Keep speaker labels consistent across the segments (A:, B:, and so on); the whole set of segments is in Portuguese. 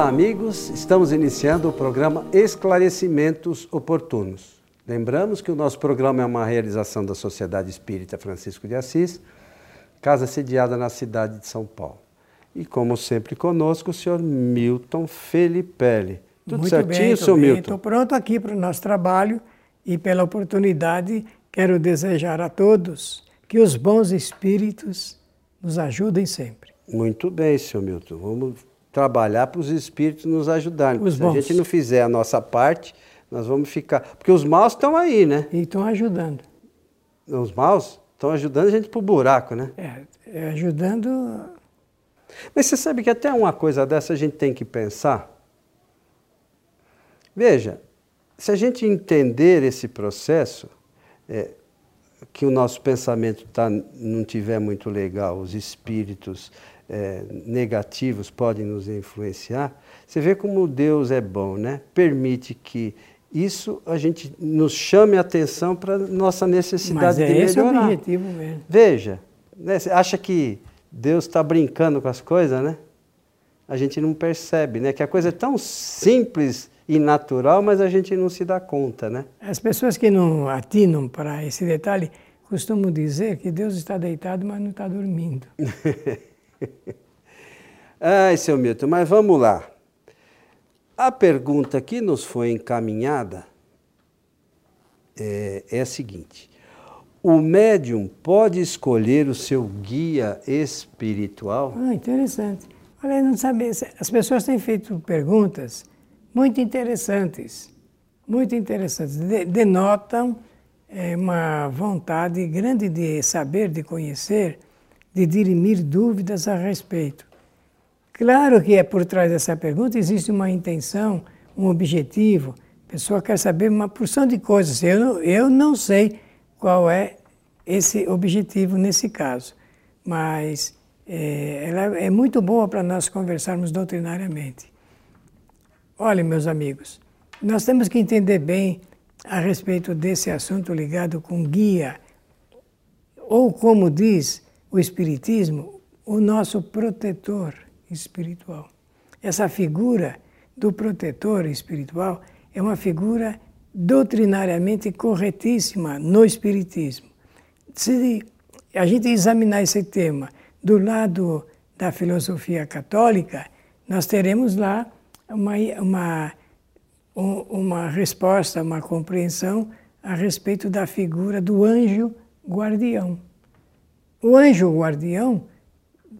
A: Olá, amigos. Estamos iniciando o programa Esclarecimentos Oportunos. Lembramos que o nosso programa é uma realização da Sociedade Espírita Francisco de Assis, casa sediada na cidade de São Paulo. E como sempre conosco, o senhor Milton Felipe.
B: Tudo Muito certinho, bem, senhor Milton? Estou pronto aqui para o nosso trabalho e pela oportunidade quero desejar a todos que os bons espíritos nos ajudem sempre.
A: Muito bem, senhor Milton. Vamos trabalhar para os espíritos nos ajudarem. Os Se bons. a gente não fizer a nossa parte, nós vamos ficar. Porque os maus estão aí, né?
B: E estão ajudando.
A: Os maus estão ajudando a gente para o buraco, né?
B: É, é, ajudando.
A: Mas você sabe que até uma coisa dessa a gente tem que pensar. Veja, se a gente entender esse processo, é, que o nosso pensamento tá, não tiver muito legal, os espíritos é, negativos podem nos influenciar, você vê como Deus é bom, né? Permite que isso a gente nos chame a atenção para nossa necessidade Mas
B: é
A: de
B: esse
A: melhorar.
B: é o objetivo mesmo.
A: Veja, né? você acha que Deus está brincando com as coisas, né? A gente não percebe, né? Que a coisa é tão simples e natural, mas a gente não se dá conta, né?
B: As pessoas que não atinam para esse detalhe costumam dizer que Deus está deitado, mas não está dormindo.
A: Ai, seu Milton, mas vamos lá. A pergunta que nos foi encaminhada é, é a seguinte: o médium pode escolher o seu guia espiritual?
B: Ah, interessante. Olha, não sabe, as pessoas têm feito perguntas muito interessantes, muito interessantes. Denotam é, uma vontade grande de saber, de conhecer, de dirimir dúvidas a respeito. Claro que é por trás dessa pergunta existe uma intenção, um objetivo. A pessoa quer saber uma porção de coisas. Eu, eu não sei qual é esse objetivo nesse caso, mas é, ela é muito boa para nós conversarmos doutrinariamente. Olha, meus amigos, nós temos que entender bem a respeito desse assunto ligado com guia, ou como diz o Espiritismo, o nosso protetor espiritual. Essa figura do protetor espiritual é uma figura doutrinariamente corretíssima no Espiritismo. Se a gente examinar esse tema do lado da filosofia católica, nós teremos lá uma, uma, uma resposta, uma compreensão a respeito da figura do anjo guardião. O anjo guardião,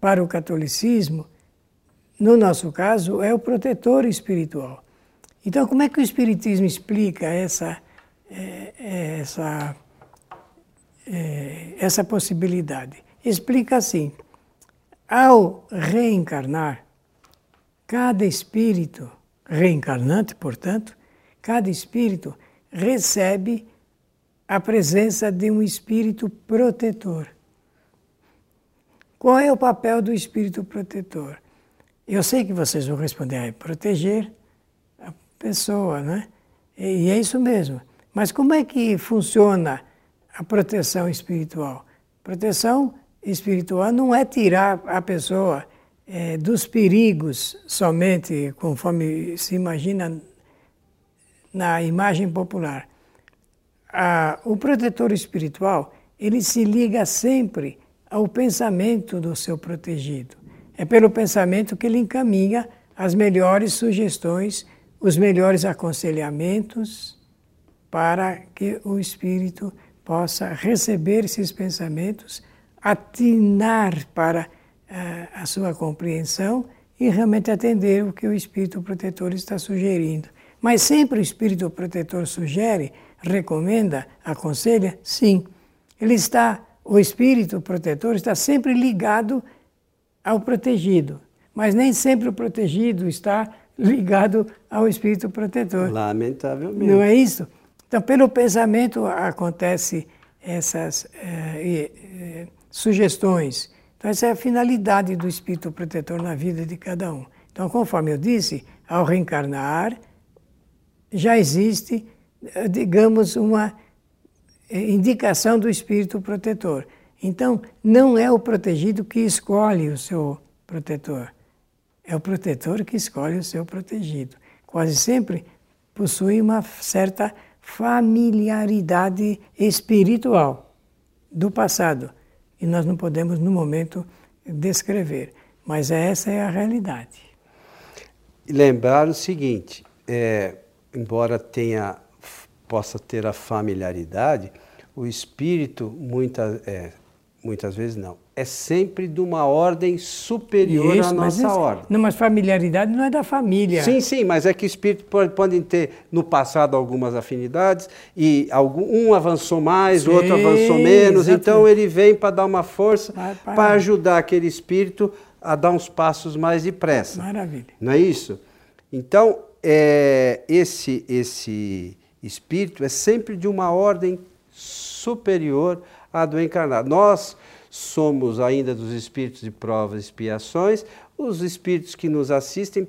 B: para o catolicismo, no nosso caso, é o protetor espiritual. Então, como é que o Espiritismo explica essa, é, essa, é, essa possibilidade? Explica assim: ao reencarnar, Cada espírito reencarnante, portanto, cada espírito recebe a presença de um espírito protetor. Qual é o papel do espírito protetor? Eu sei que vocês vão responder, é proteger a pessoa, né? E é isso mesmo. Mas como é que funciona a proteção espiritual? Proteção espiritual não é tirar a pessoa é, dos perigos somente, conforme se imagina na imagem popular. A, o protetor espiritual, ele se liga sempre ao pensamento do seu protegido. É pelo pensamento que ele encaminha as melhores sugestões, os melhores aconselhamentos para que o espírito possa receber esses pensamentos, atinar para a, a sua compreensão e realmente atender o que o espírito protetor está sugerindo. Mas sempre o espírito protetor sugere, recomenda, aconselha? Sim. Ele está, o espírito protetor está sempre ligado ao protegido, mas nem sempre o protegido está ligado ao espírito protetor.
A: Lamentavelmente.
B: Não é isso? Então, pelo pensamento acontece essas eh, eh, sugestões então, essa é a finalidade do espírito protetor na vida de cada um. Então, conforme eu disse, ao reencarnar, já existe, eh, digamos, uma indicação do espírito protetor. Então, não é o protegido que escolhe o seu protetor. É o protetor que escolhe o seu protegido. Quase sempre possui uma certa familiaridade espiritual do passado e nós não podemos no momento descrever, mas essa é a realidade.
A: Lembrar o seguinte, é, embora tenha possa ter a familiaridade, o espírito muitas é, muitas vezes não é sempre de uma ordem superior Isso, à nossa mas, ordem.
B: Não, mas familiaridade não é da família.
A: Sim, sim, mas é que espíritos podem ter no passado algumas afinidades e algum, um avançou mais, sim, o outro avançou menos, exatamente. então ele vem para dar uma força para ajudar aquele espírito a dar uns passos mais depressa.
B: Maravilha.
A: Não é isso? Então, é, esse, esse espírito é sempre de uma ordem superior à do encarnado. Nós somos ainda dos espíritos de provas e expiações, os espíritos que nos assistem,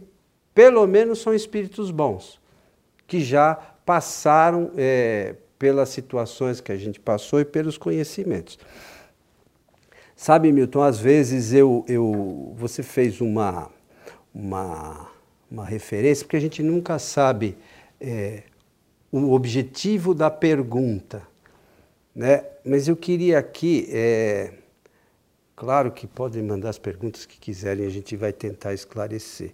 A: pelo menos, são espíritos bons, que já passaram é, pelas situações que a gente passou e pelos conhecimentos. Sabe, Milton, às vezes eu, eu, você fez uma, uma, uma referência, porque a gente nunca sabe é, o objetivo da pergunta. Né? Mas eu queria aqui é, Claro que podem mandar as perguntas que quiserem, a gente vai tentar esclarecer.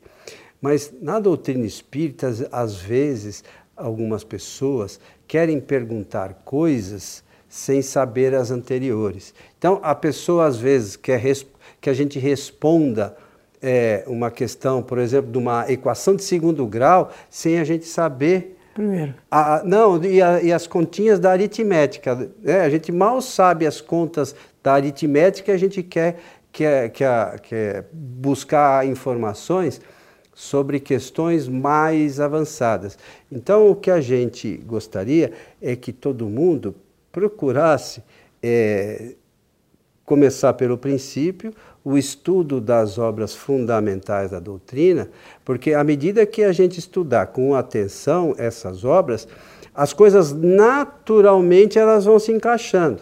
A: Mas na doutrina espírita, às vezes, algumas pessoas querem perguntar coisas sem saber as anteriores. Então, a pessoa às vezes quer que a gente responda é, uma questão, por exemplo, de uma equação de segundo grau, sem a gente saber.
B: Primeiro.
A: Não, e, a, e, as continhas da aritmética. Né? A gente mal sabe as contas da aritmética, a gente quer, quer, quer, quer buscar informações sobre questões mais avançadas. Então, o que a gente gostaria é que todo mundo procurasse é, começar pelo princípio, o estudo das obras fundamentais da doutrina, porque à medida que a gente estudar com atenção essas obras, as coisas naturalmente elas vão se encaixando.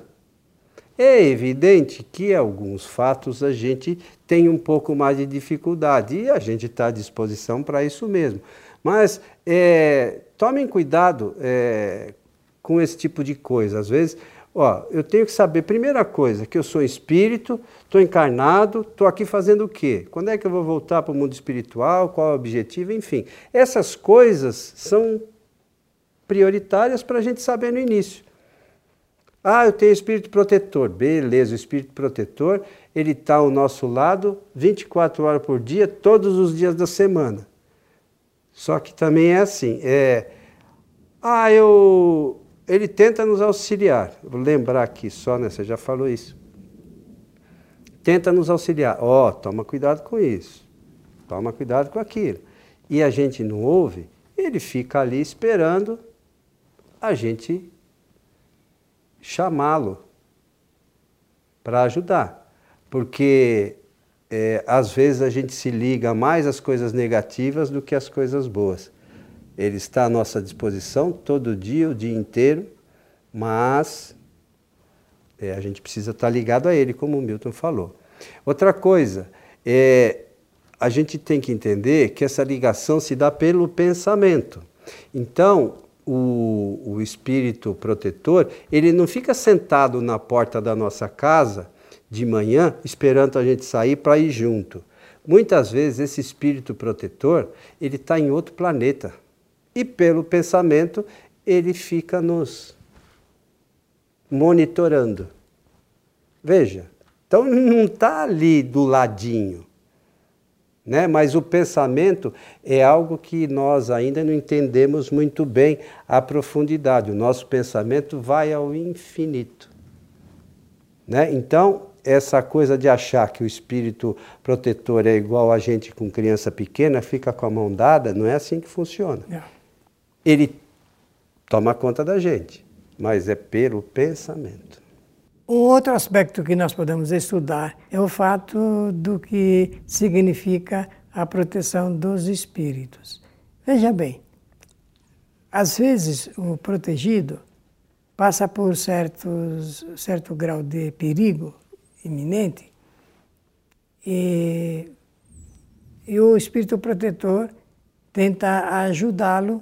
A: É evidente que alguns fatos a gente tem um pouco mais de dificuldade e a gente está à disposição para isso mesmo. Mas é, tomem cuidado é, com esse tipo de coisa. Às vezes, ó, eu tenho que saber, primeira coisa, que eu sou espírito, estou encarnado, estou aqui fazendo o quê? Quando é que eu vou voltar para o mundo espiritual? Qual é o objetivo? Enfim, essas coisas são prioritárias para a gente saber no início. Ah, eu tenho espírito protetor. Beleza, o espírito protetor, ele está ao nosso lado 24 horas por dia, todos os dias da semana. Só que também é assim, é, ah, eu, ele tenta nos auxiliar. Vou lembrar aqui só, né, você já falou isso. Tenta nos auxiliar. Ó, oh, toma cuidado com isso. Toma cuidado com aquilo. E a gente não ouve, ele fica ali esperando a gente chamá-lo para ajudar. Porque é, às vezes a gente se liga mais às coisas negativas do que às coisas boas. Ele está à nossa disposição todo dia, o dia inteiro, mas é, a gente precisa estar ligado a ele, como o Milton falou. Outra coisa, é, a gente tem que entender que essa ligação se dá pelo pensamento. Então, o, o espírito protetor, ele não fica sentado na porta da nossa casa de manhã esperando a gente sair para ir junto. Muitas vezes esse espírito protetor, ele está em outro planeta. E pelo pensamento, ele fica nos monitorando. Veja, então não está ali do ladinho. Né? Mas o pensamento é algo que nós ainda não entendemos muito bem a profundidade. O nosso pensamento vai ao infinito. Né? Então, essa coisa de achar que o espírito protetor é igual a gente com criança pequena, fica com a mão dada, não é assim que funciona. Não. Ele toma conta da gente, mas é pelo pensamento.
B: Outro aspecto que nós podemos estudar é o fato do que significa a proteção dos espíritos. Veja bem, às vezes o protegido passa por certos, certo grau de perigo iminente e e o espírito protetor tenta ajudá-lo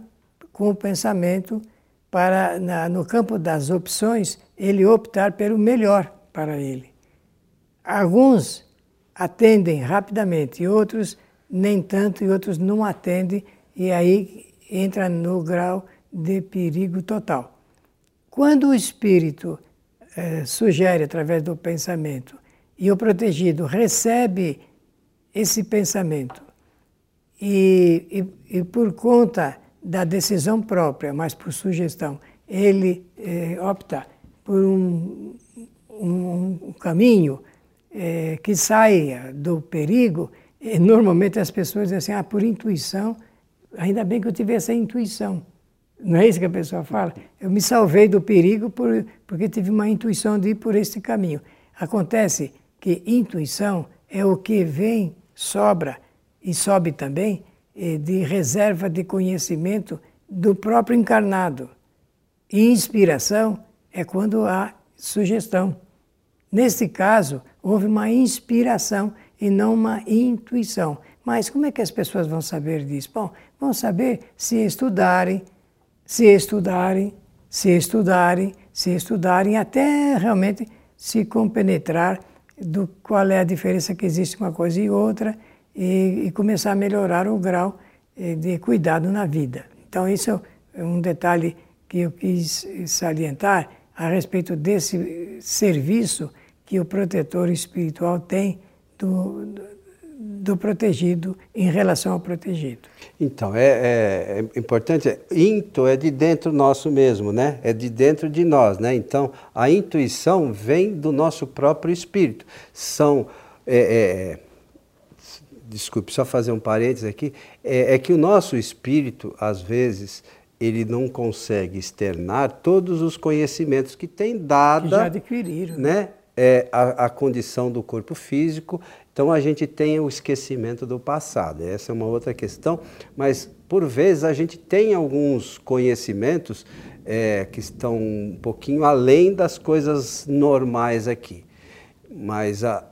B: com o pensamento para, na, no campo das opções, ele optar pelo melhor para ele. Alguns atendem rapidamente, outros nem tanto, e outros não atendem, e aí entra no grau de perigo total. Quando o espírito eh, sugere através do pensamento e o protegido recebe esse pensamento e, e, e por conta da decisão própria, mas por sugestão, ele eh, opta por um, um, um caminho eh, que saia do perigo, e normalmente as pessoas dizem assim, ah, por intuição, ainda bem que eu tive essa intuição. Não é isso que a pessoa fala? Eu me salvei do perigo por, porque tive uma intuição de ir por este caminho. Acontece que intuição é o que vem, sobra e sobe também de reserva de conhecimento do próprio encarnado. E inspiração é quando há sugestão. Neste caso, houve uma inspiração e não uma intuição. Mas como é que as pessoas vão saber disso? Bom, vão saber se estudarem, se estudarem, se estudarem, se estudarem, até realmente se compenetrar do qual é a diferença que existe uma coisa e outra e, e começar a melhorar o grau eh, de cuidado na vida. Então, isso é um detalhe que eu quis salientar a respeito desse serviço que o protetor espiritual tem do, do protegido em relação ao protegido.
A: Então, é, é, é, importante, into é de dentro nosso mesmo, né? É de dentro de nós, né? Então, a intuição vem do nosso próprio espírito. São, é, é desculpe, só fazer um parênteses aqui, é, é que o nosso espírito, às vezes, ele não consegue externar todos os conhecimentos que tem dada... Que
B: já adquiriram.
A: Né? É, a, a, condição do corpo físico, então a gente tem o esquecimento do passado. Essa é uma outra questão, mas por vezes a gente tem alguns conhecimentos é, que estão um pouquinho além das coisas normais aqui. Mas a,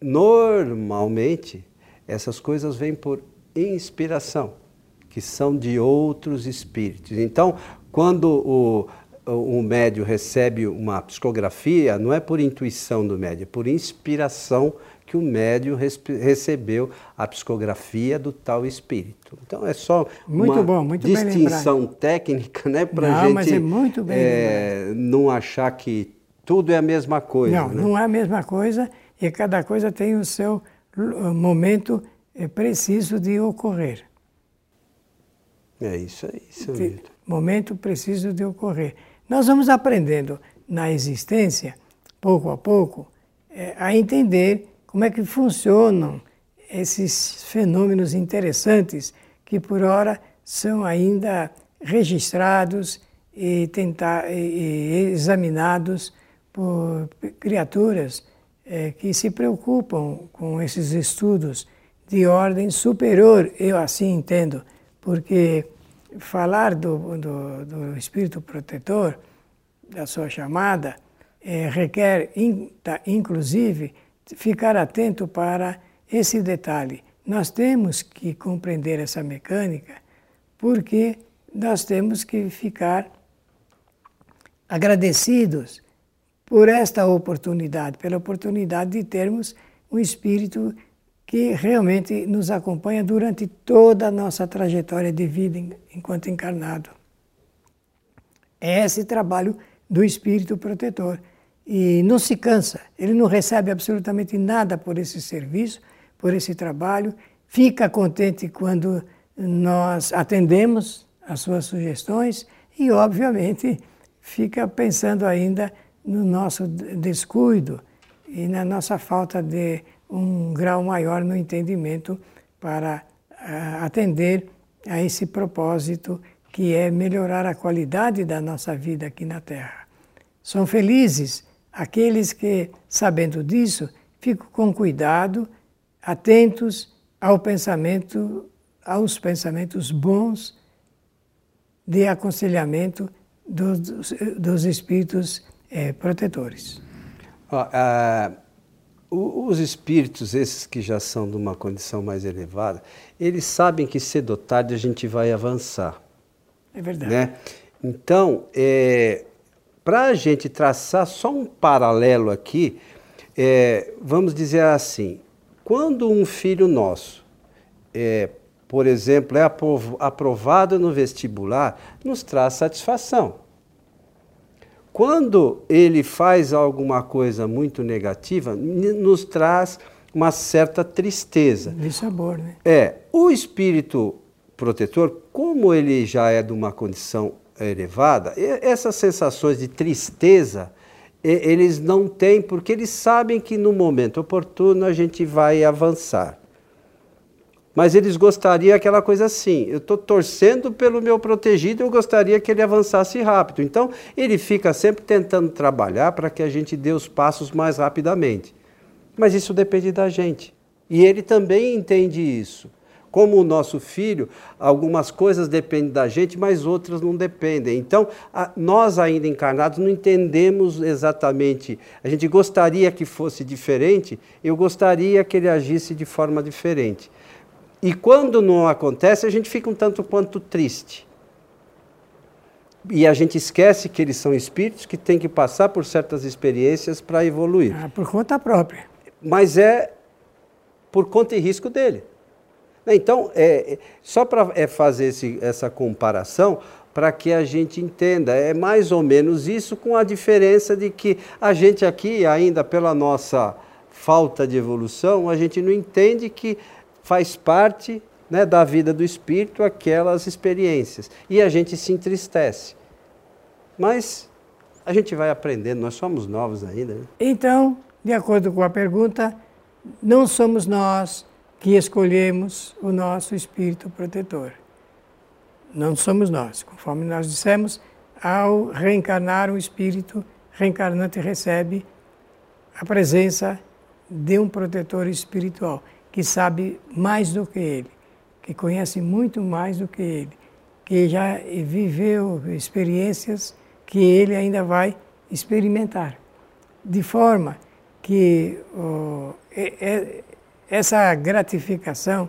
A: normalmente essas coisas vêm por inspiração, que são de outros espíritos. Então, quando o, o médio recebe uma psicografia, não é por intuição do médio, é por inspiração que o médio recebeu a psicografia do tal espírito. Então é só
B: muito
A: uma
B: bom, muito
A: distinção técnica, né, para a gente
B: mas é muito bem
A: é, não achar que tudo é a mesma coisa.
B: Não,
A: né?
B: não é a mesma coisa e cada coisa tem o seu momento é preciso de ocorrer.
A: É isso, é isso mesmo.
B: Momento preciso de ocorrer. Nós vamos aprendendo na existência, pouco a pouco, é, a entender como é que funcionam esses fenômenos interessantes que por hora são ainda registrados e, tentar, e, e examinados por criaturas é, que se preocupam com esses estudos de ordem superior, eu assim entendo, porque falar do, do, do espírito protetor, da sua chamada, é, requer, tá, inclusive, ficar atento para esse detalhe. Nós temos que compreender essa mecânica porque nós temos que ficar agradecidos por esta oportunidade, pela oportunidade de termos um espírito que realmente nos acompanha durante toda a nossa trajetória de vida enquanto encarnado. É esse trabalho do espírito protetor. E não se cansa, ele não recebe absolutamente nada por esse serviço, por esse trabalho, fica contente quando nós atendemos as suas sugestões e, obviamente, fica pensando ainda no nosso descuido e na nossa falta de um grau maior no entendimento para uh, atender a esse propósito que é melhorar a qualidade da nossa vida aqui na Terra. São felizes aqueles que, sabendo disso, ficam com cuidado, atentos ao pensamento, aos pensamentos bons de aconselhamento dos, dos espíritos eh, protetores.
A: uh os espíritos, esses que já são de uma condição mais elevada, eles sabem que cedo ou tarde a gente vai avançar.
B: É verdade.
A: Né? Então, é, para a gente traçar só um paralelo aqui, é, vamos dizer assim: quando um filho nosso, é, por exemplo, é aprovado no vestibular, nos traz satisfação. Quando ele faz alguma coisa muito negativa, nos traz uma certa tristeza.
B: De sabor, né?
A: É. O espírito protetor, como ele já é de uma condição elevada, essas sensações de tristeza, eles não têm, porque eles sabem que no momento oportuno a gente vai avançar. Mas eles gostariam aquela coisa assim: eu estou torcendo pelo meu protegido, eu gostaria que ele avançasse rápido. Então, ele fica sempre tentando trabalhar para que a gente dê os passos mais rapidamente. Mas isso depende da gente. E ele também entende isso. Como o nosso filho, algumas coisas dependem da gente, mas outras não dependem. Então, a, nós ainda encarnados não entendemos exatamente. A gente gostaria que fosse diferente, eu gostaria que ele agisse de forma diferente. E quando não acontece, a gente fica um tanto quanto triste. E a gente esquece que eles são espíritos que têm que passar por certas experiências para evoluir.
B: Ah, por conta própria.
A: Mas é por conta e risco dele. Então, é, só para é, fazer esse, essa comparação, para que a gente entenda, é mais ou menos isso, com a diferença de que a gente aqui, ainda pela nossa falta de evolução, a gente não entende que faz parte né, da vida do espírito aquelas experiências. E a gente se entristece. Mas a gente vai aprendendo, nós somos novos ainda. Né?
B: Então, de acordo com a pergunta, não somos nós que escolhemos o nosso espírito protetor. Não somos nós. Conforme nós dissemos, ao reencarnar o espírito, reencarnante recebe a presença de um protetor espiritual que sabe mais do que ele, que conhece muito mais do que ele, que já viveu experiências que ele ainda vai experimentar. De forma que oh, é, é, essa gratificação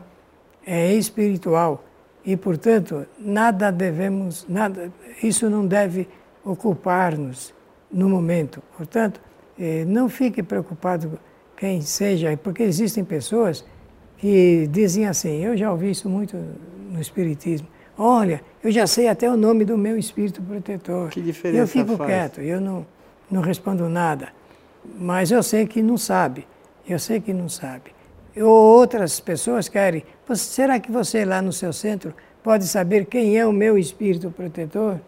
B: é espiritual e, portanto, nada devemos, nada, isso não deve ocupar-nos no momento. Portanto, eh, não fique preocupado quem seja, porque existem pessoas que dizem assim, eu já ouvi isso muito no Espiritismo, olha, eu já sei até o nome do meu espírito protetor.
A: Que diferença
B: Eu fico
A: faz?
B: quieto, eu não, não respondo nada. Mas eu sei que não sabe, eu sei que não sabe. Ou outras pessoas querem, será que você lá no seu centro pode saber quem é o meu espírito protetor?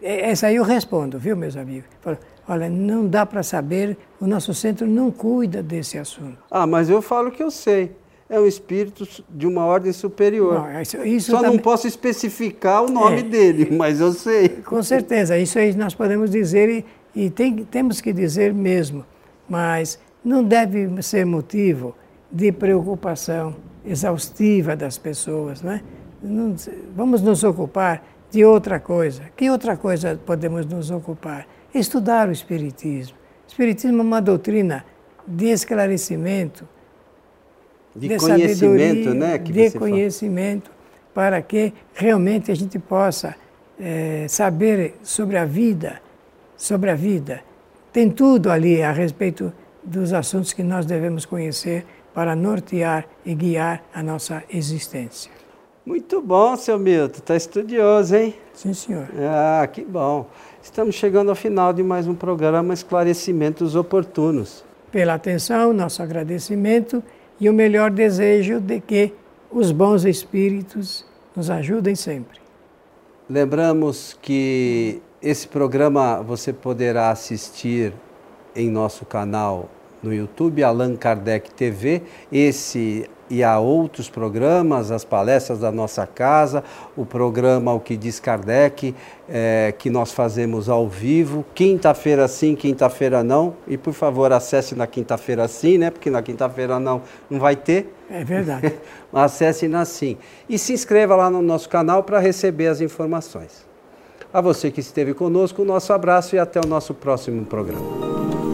B: Essa aí eu respondo, viu, meus amigos? Olha, não dá para saber, o nosso centro não cuida desse assunto.
A: Ah, mas eu falo que eu sei. É um espírito de uma ordem superior. Não, isso, isso Só também... não posso especificar o nome é, dele, mas eu sei.
B: Com certeza, isso aí nós podemos dizer e, e tem, temos que dizer mesmo. Mas não deve ser motivo de preocupação exaustiva das pessoas, né? Não, vamos nos ocupar de outra coisa. Que outra coisa podemos nos ocupar? Estudar o Espiritismo. O Espiritismo é uma doutrina de esclarecimento,
A: de, de conhecimento, né?
B: De conhecimento, fala. para que realmente a gente possa é, saber sobre a vida, sobre a vida. Tem tudo ali a respeito dos assuntos que nós devemos conhecer para nortear e guiar a nossa existência.
A: Muito bom, seu Milton. Está estudioso, hein?
B: Sim, senhor.
A: Ah, que bom. Estamos chegando ao final de mais um programa Esclarecimentos Oportunos.
B: Pela atenção, nosso agradecimento e o melhor desejo de que os bons espíritos nos ajudem sempre.
A: Lembramos que esse programa você poderá assistir em nosso canal no YouTube, Allan Kardec TV. Esse e há outros programas, as palestras da nossa casa, o programa O que diz Kardec, é, que nós fazemos ao vivo, quinta-feira sim, quinta-feira não. E por favor, acesse na quinta-feira sim, né? Porque na quinta-feira não, não vai ter.
B: É verdade.
A: acesse na sim. E se inscreva lá no nosso canal para receber as informações. A você que esteve conosco, o nosso abraço e até o nosso próximo programa.